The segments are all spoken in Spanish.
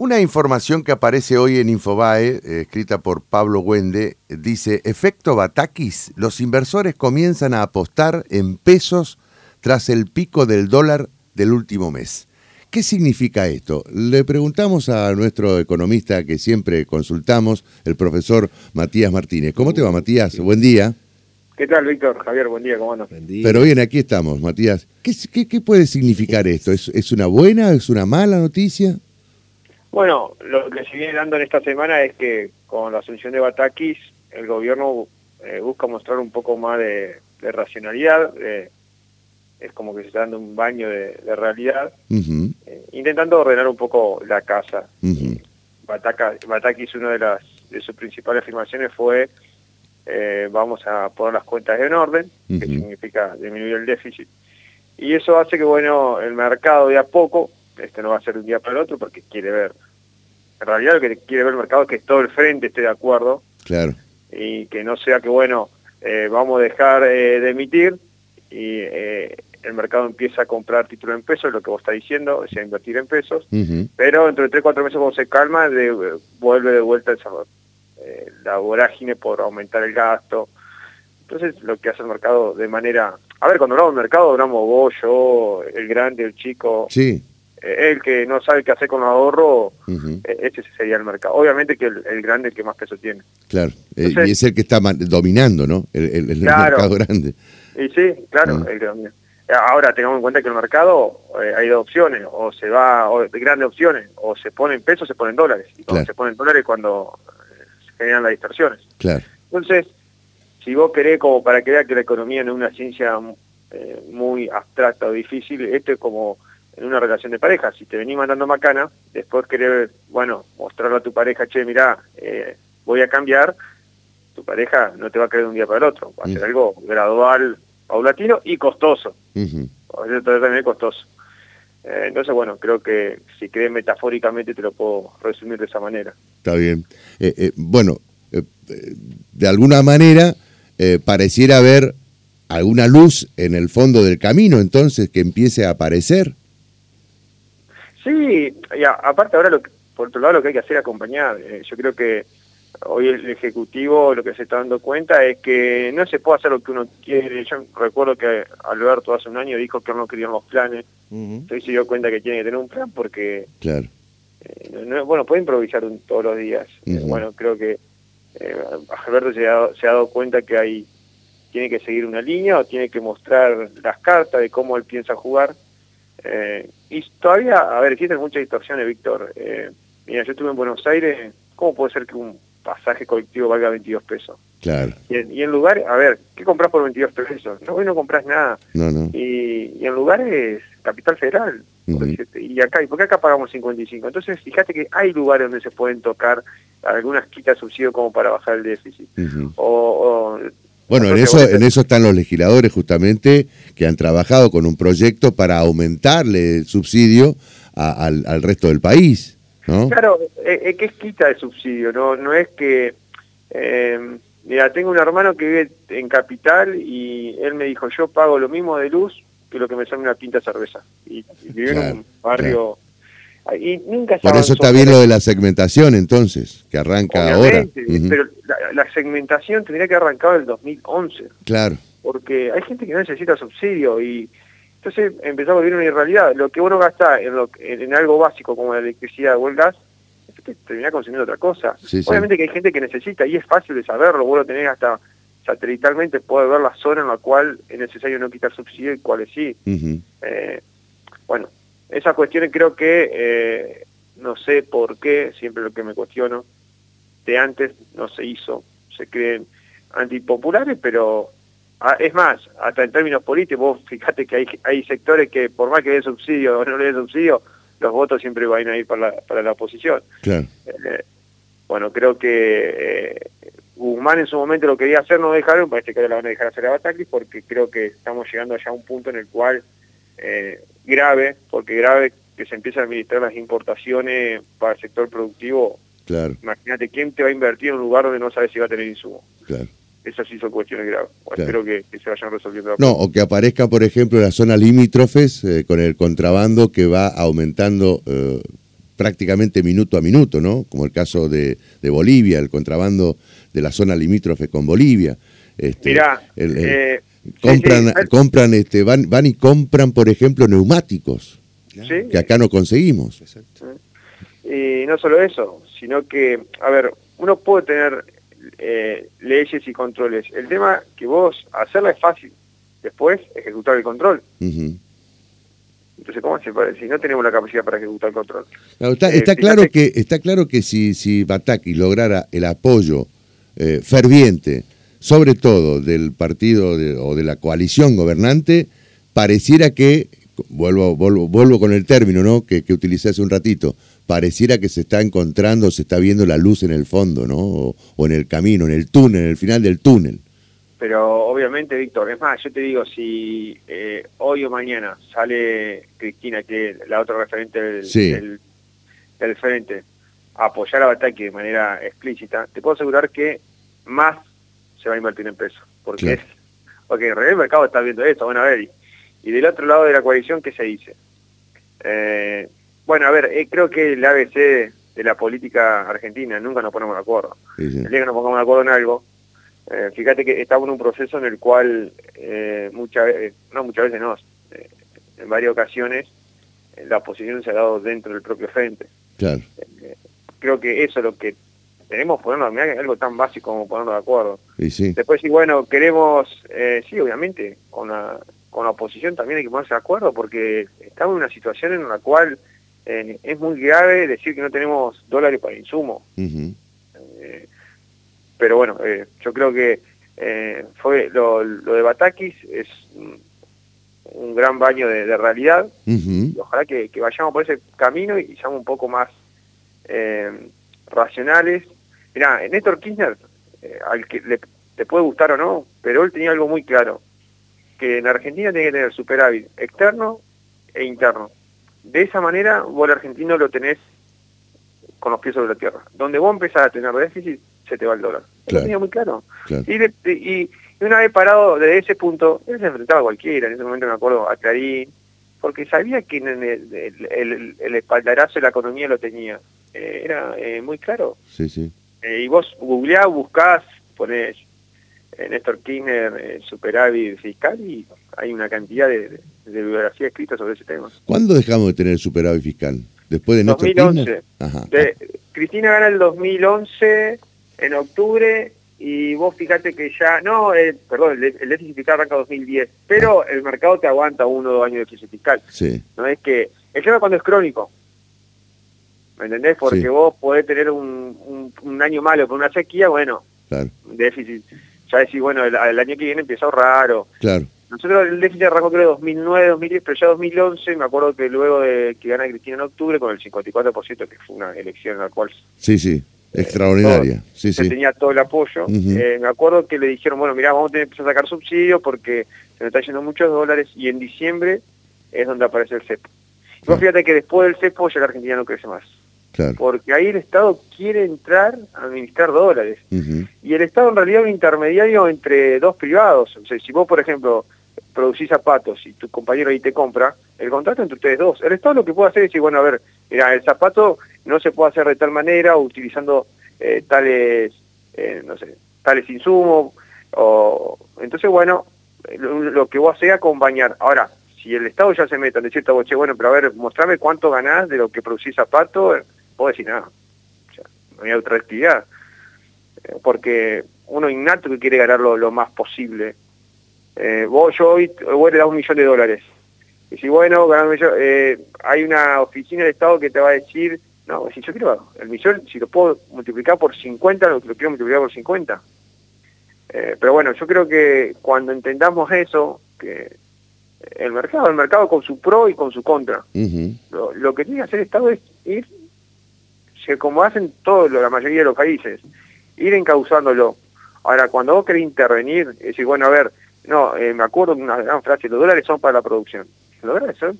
Una información que aparece hoy en Infobae, eh, escrita por Pablo Güende, dice, efecto Batakis, los inversores comienzan a apostar en pesos tras el pico del dólar del último mes. ¿Qué significa esto? Le preguntamos a nuestro economista que siempre consultamos, el profesor Matías Martínez. ¿Cómo te va, Matías? Buen día. ¿Qué tal, Víctor? Javier, buen día, ¿cómo andas? Pero bien, aquí estamos, Matías. ¿Qué, qué, puede significar esto? ¿Es, ¿Es una buena, es una mala noticia? Bueno, lo que se viene dando en esta semana es que con la asunción de Batakis, el gobierno eh, busca mostrar un poco más de, racionalidad, es como que se está dando un baño de, realidad, eh, intentando ordenar un poco la casa. Batakis, una de, las, de sus principales afirmaciones fue eh, vamos a poner las cuentas en orden, que significa disminuir el déficit. Y eso hace que, bueno, el mercado de a poco este no va a ser de un día para el otro porque quiere ver, en realidad lo que quiere ver el mercado es que todo el frente esté de acuerdo. Claro. Y que no sea que, bueno, eh, vamos a dejar eh, de emitir y eh, el mercado empieza a comprar títulos en pesos, lo que vos estás diciendo, o sea, invertir en pesos, pero dentro de 3 4 meses cuando se calma, vuelve de vuelta el la vorágine por aumentar el gasto. Entonces, lo que hace el mercado de manera... A ver, cuando hablamos del mercado, hablamos vos, yo, el grande, el chico. Sí eh, el que no sabe qué hacer con los ahorros, eh, ese sería el mercado. Obviamente que el, grande es el que más peso tiene. Claro, eh, y es el que está dominando, ¿no? El, mercado grande. Y sí, claro, ah. el que Ahora tengamos en cuenta que el mercado hay dos opciones, o se va, o grandes opciones, o se pone en pesos o se ponen dólares. Y cuando se ponen dólares cuando se generan las distorsiones. Claro. Entonces, si vos querés como para que vea que la economía no es una ciencia muy abstracta o difícil, esto es como en una relación de pareja. Si te venís mandando macana, después querés, bueno, mostrarle a tu pareja, che, mirá, eh, voy a cambiar, tu pareja no te va a creer de un día para el otro. Va a ser algo gradual, paulatino y costoso. A ser también costoso. Eh, entonces, bueno, creo que si crees metafóricamente te lo puedo resumir de esa manera. Está bien. Eh, bueno, de alguna manera pareciera haber alguna luz en el fondo del camino, entonces, que empiece a aparecer. Sí, y aparte ahora, lo por otro lado, lo que hay que hacer es acompañar. Eh, yo creo que hoy el Ejecutivo lo que se está dando cuenta es que no se puede hacer lo que uno quiere. Yo recuerdo que Alberto hace un año dijo que no querían los planes. Entonces se dio cuenta que tiene que tener un plan porque... Claro. Eh, bueno, puede improvisar todos los días. Eh, bueno, creo que Alberto se ha, se ha dado cuenta que hay tiene que seguir una línea o tiene que mostrar las cartas de cómo él piensa jugar eh, y todavía, a ver, existen muchas distorsiones, Víctor. Eh, mira, yo estuve en Buenos Aires, ¿cómo puede ser que un pasaje colectivo valga 22 pesos? Claro. Y en, y lugares, a ver, ¿qué compras por 22 pesos? No, hoy no compras nada. No, no. Y, en lugares, Capital Federal. Y acá, ¿y por qué acá pagamos 55? Entonces, fíjate que hay lugares donde se pueden tocar algunas quitas de subsidio como para bajar el déficit. o, bueno, en eso, en eso están los legisladores justamente que han trabajado con un proyecto para aumentarle el subsidio al, resto del país, ¿no? Claro, es eh, que es quita de subsidio, no, no es que... Eh, mira, tengo un hermano que vive en Capital y él me dijo, yo pago lo mismo de luz que lo que me sale una pinta de cerveza. Y, vive en un barrio... Y nunca Por eso está bien lo de la segmentación entonces, que arranca ahora. Pero la, segmentación tendría que arrancar en el 2011. Claro. Porque hay gente que no necesita subsidio y entonces empezamos a vivir una irrealidad. Lo que uno gasta en, lo, en, algo básico como la electricidad o el gas, te termina consumiendo otra cosa. Obviamente que hay gente que necesita y es fácil de saberlo, vos lo tenés hasta satelitalmente, puede ver la zona en la cual es necesario no quitar subsidio y cuáles sí. eh, bueno, esas cuestiones creo que, eh, no sé por qué, siempre lo que me cuestiono, de antes no se hizo, se creen antipopulares, pero ah, es más, hasta en términos políticos, vos fíjate que hay, hay sectores que por más que den subsidio o no le den subsidio, los votos siempre van a ir para la, para la oposición. Claro. Eh, bueno, creo que eh, Guzmán en su momento lo quería hacer, no dejaron, parece que ahora la van a dejar hacer a Batacli, porque creo que estamos llegando ya a un punto en el cual eh, grave, porque grave que se empiecen a administrar las importaciones para el sector productivo. Claro. Imagínate, ¿quién te va a invertir en un lugar donde no sabes si va a tener insumo? Claro. Esas sí son cuestiones graves. Espero que, se vayan resolviendo. No, o que aparezca, por ejemplo, las zonas limítrofes eh, con el contrabando que va aumentando eh, prácticamente minuto a minuto, ¿no? Como el caso de, Bolivia, el contrabando de la zona limítrofe con Bolivia. Este, Mirá, eh, compran, compran, este, van, van y compran, por ejemplo, neumáticos, que acá no conseguimos. Y no solo eso, sino que, a ver, uno puede tener eh, leyes y controles. El tema que vos hacerla es fácil, después ejecutar el control. Entonces, ¿cómo se puede? Si no tenemos la capacidad para ejecutar el control. está, eh, claro que, está claro que si, si Bataki lograra el apoyo eh, ferviente, sobre todo del partido o de la coalición gobernante, pareciera que, vuelvo, vuelvo, vuelvo con el término ¿no? que, que utilicé hace un ratito, pareciera que se está encontrando, se está viendo la luz en el fondo, ¿no? O, en el camino, en el túnel, en el final del túnel. Pero obviamente, Víctor, es más, yo te digo, si eh, hoy o mañana sale Cristina, que es la otra referente del, del, frente, a apoyar a Bataki de manera explícita, te puedo asegurar que más se va a invertir en peso. Porque es, porque en realidad el mercado está viendo esto, bueno, a ver, y, del otro lado de la coalición, ¿qué se dice? Eh, bueno, a ver, eh, creo que el ABC de la política argentina nunca nos ponemos de acuerdo. El día que nos pongamos de acuerdo en algo, eh, fíjate que estamos en un proceso en el cual eh, muchas veces, no muchas veces no, en varias ocasiones la oposición se ha dado dentro del propio frente. Claro. creo que eso es lo que tenemos ponernos, algo tan básico como ponernos de acuerdo. Y sí. Después sí, bueno, queremos, sí, obviamente, con la, con la oposición también hay que ponerse de acuerdo porque estamos en una situación en la cual es muy grave decir que no tenemos dólares para insumo pero bueno, eh, yo creo que eh, fue lo, de Batakis es un, gran baño de, realidad. ojalá que, vayamos por ese camino y seamos un poco más eh, racionales. Mirá, Néstor Kirchner, al que le, te puede gustar o no, pero él tenía algo muy claro, que en Argentina tiene que tener superávit externo e interno. De esa manera, vos el argentino lo tenés con los pies sobre la tierra. Donde vos empezás a tener déficit, se te va el dólar. Lo tenía muy claro. Y, una vez parado desde ese punto, él se enfrentaba a cualquiera, en ese momento me acuerdo a Clarín, porque sabía que el, el, espaldarazo de la economía lo tenía. Eh, era eh, muy claro. Sí, sí. Eh, y vos googleás, buscás, ponés Néstor Kirchner superávit fiscal y hay una cantidad de, de, bibliografía escrita sobre ese tema. ¿Cuándo dejamos de tener superávit fiscal? ¿Después de Néstor 2011. Kirchner? Cristina gana el 2011 en octubre y vos fíjate que ya, no, eh, perdón, el, déficit fiscal arranca 2010, pero el mercado te aguanta uno o dos años de déficit fiscal. Sí. No es que, el tema cuando es crónico, ¿me entendés? Porque vos podés tener un, un, año malo por una sequía, bueno, claro. déficit, ya decís, bueno, el, año que viene empieza raro. Claro. Nosotros el déficit arrancó creo 2009, 2010, pero ya 2011, me acuerdo que luego de que gana Cristina en octubre, con el 54%, que fue una elección en la cual... Sí, sí Extraordinaria, sí, sí. tenía todo el apoyo. Eh, me acuerdo que le dijeron, bueno, mira, vamos a tener que empezar a sacar subsidios porque se nos está yendo muchos dólares y en diciembre es donde aparece el CEPO. Y vos fíjate que después del CEPO ya la Argentina no crece más. Claro. Porque ahí el Estado quiere entrar a administrar dólares. Y el Estado en realidad es un intermediario entre dos privados. O sea, si vos, por ejemplo, producís zapatos y tu compañero ahí te compra, el contrato entre ustedes dos. El Estado lo que puede hacer es decir, bueno, a ver, mira, el zapato no se puede hacer de tal manera utilizando eh, tales, eh, no sé, tales insumos, o entonces bueno, lo, que vos haces es acompañar. Ahora, si el Estado ya se mete en decirte, che, bueno, pero a ver, mostrame cuánto ganás de lo que producís zapato, vos decís nada, o sea, no hay otra actividad, eh, porque uno innato que quiere ganar lo, más posible. vos, yo hoy, vos le das un millón de dólares, y si bueno, eh, hay una oficina de Estado que te va a decir, no, si yo quiero el millón, si lo puedo multiplicar por 50, lo, quiero multiplicar por 50. Eh, pero bueno, yo creo que cuando entendamos eso, que el mercado, el mercado con su pro y con su contra, lo, que tiene que hacer el Estado es ir, como hacen todos la mayoría de los países, ir encauzándolo. Ahora, cuando vos querés intervenir, es decir, bueno, a ver, no, eh, me acuerdo de una gran frase, los dólares son para la producción. ¿Los dólares son?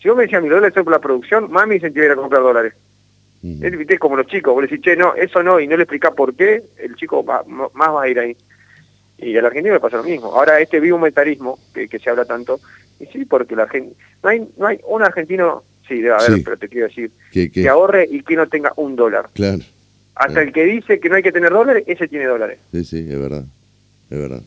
Si vos me decías, mis dólares son para la producción, más me incentivaría a comprar dólares. Es como los chicos, vos le decís, che, no, eso no, y no le explicás por qué, el chico más va a ir ahí. Y al argentino le pasa lo mismo. Ahora, este biometarismo, que, que se habla tanto, y sí, porque la gente, no hay, no hay un argentino sí, debe haber, pero te quiero decir, que ahorre y que no tenga un dólar. Claro. Hasta el que dice que no hay que tener dólares, ese tiene dólares. Sí, sí, es verdad, es verdad.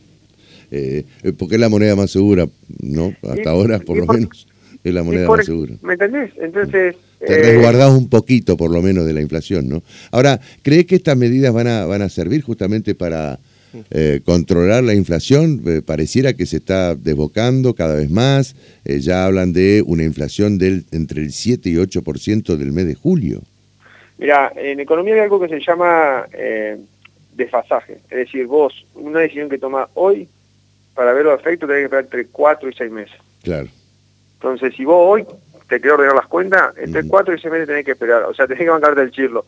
Eh, porque es la moneda más segura, ¿no? Hasta ahora, por lo menos, es la moneda más segura. ¿Me entendés? Entonces... Te eh, resguardás un poquito, por lo menos, de la inflación, ¿no? Ahora, ¿crees que estas medidas van a, van a servir justamente para eh, controlar la inflación? pareciera que se está desbocando cada vez más. ya hablan de una inflación del entre el 7 y 8% del mes de julio. Mira, en economía hay algo que se llama desfasaje. Es decir, vos, una decisión que tomas hoy para ver los efectos tenés que esperar entre 4 y 6 meses. Claro. Entonces, si vos hoy te querés ordenar las cuentas, entre 4 y 6 meses tenés que esperar. O sea, tenés que bancarte el chirlo.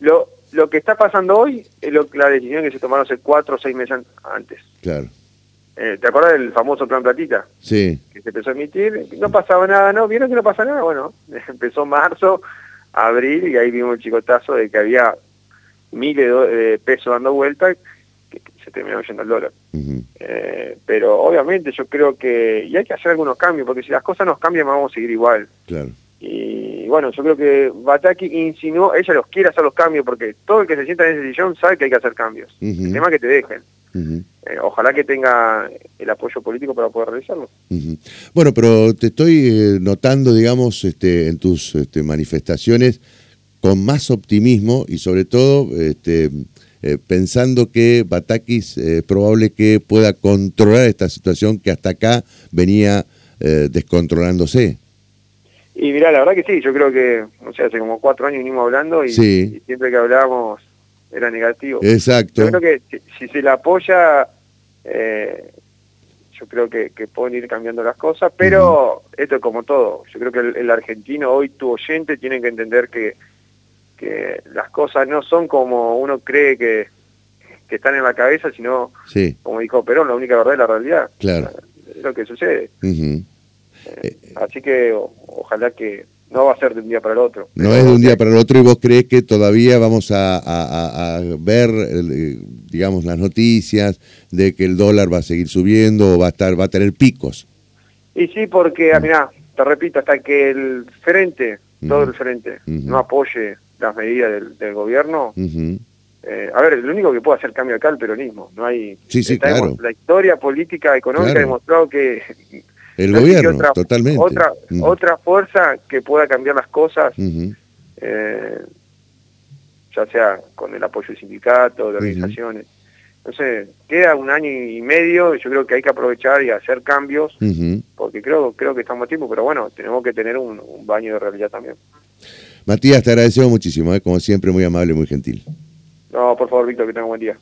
Lo, lo que está pasando hoy es lo, la decisión que se tomaron hace 4 o 6 meses antes. Claro. Eh, ¿Te acuerdas del famoso plan platita? Sí. Que se empezó a emitir, no pasaba nada, ¿no? ¿Vieron que no pasa nada? Bueno, empezó marzo, abril, y ahí vimos el chicotazo de que había miles de pesos dando vuelta se terminó yendo el dólar. Eh, pero obviamente yo creo que, y hay que hacer algunos cambios, porque si las cosas nos cambian vamos a seguir igual. Claro. Y bueno, yo creo que Bataki insinuó, ella los quiere hacer los cambios, porque todo el que se sienta en ese sillón sabe que hay que hacer cambios. El tema es que te dejen. Eh, ojalá que tenga el apoyo político para poder realizarlo. Bueno, pero te estoy eh, notando, digamos, este, en tus este, manifestaciones con más optimismo y sobre todo este, eh, pensando que Batakis es probable que pueda controlar esta situación que hasta acá venía descontrolándose. Y mira, la verdad que sí, yo creo que, o sea, hace como cuatro años venimos hablando y, siempre que hablábamos era negativo. Exacto. Yo creo que si, se le apoya, yo creo que, pueden ir cambiando las cosas, pero esto es como todo. Yo creo que el, el argentino hoy, tu oyente, tiene que entender que que las cosas no son como uno cree que, están en la cabeza, sino, como dijo Perón, la única verdad es la realidad. Claro. Es lo que sucede. Eh, así que ojalá que no va a ser de un día para el otro. No es de un día para el otro y vos crees que todavía vamos a, ver, digamos, las noticias de que el dólar va a seguir subiendo o va a estar, va a tener picos. Y sí, porque, mira, te repito, hasta que el frente, todo el frente, no apoye las medidas del, gobierno, eh, a ver, lo único que puede hacer cambio acá es el peronismo. No hay. Sí, sí, claro. La historia política, económica ha demostrado que. El gobierno, totalmente. Otra, otra fuerza que pueda cambiar las cosas, eh, ya sea con el apoyo de sindicatos, de organizaciones. Entonces, queda un año y medio, yo creo que hay que aprovechar y hacer cambios, porque creo creo que estamos a tiempo, pero bueno, tenemos que tener un, un baño de realidad también. Matías, te agradecemos muchísimo, ¿eh? como siempre, muy amable muy gentil. No, por favor, Víctor, que tenga un buen día.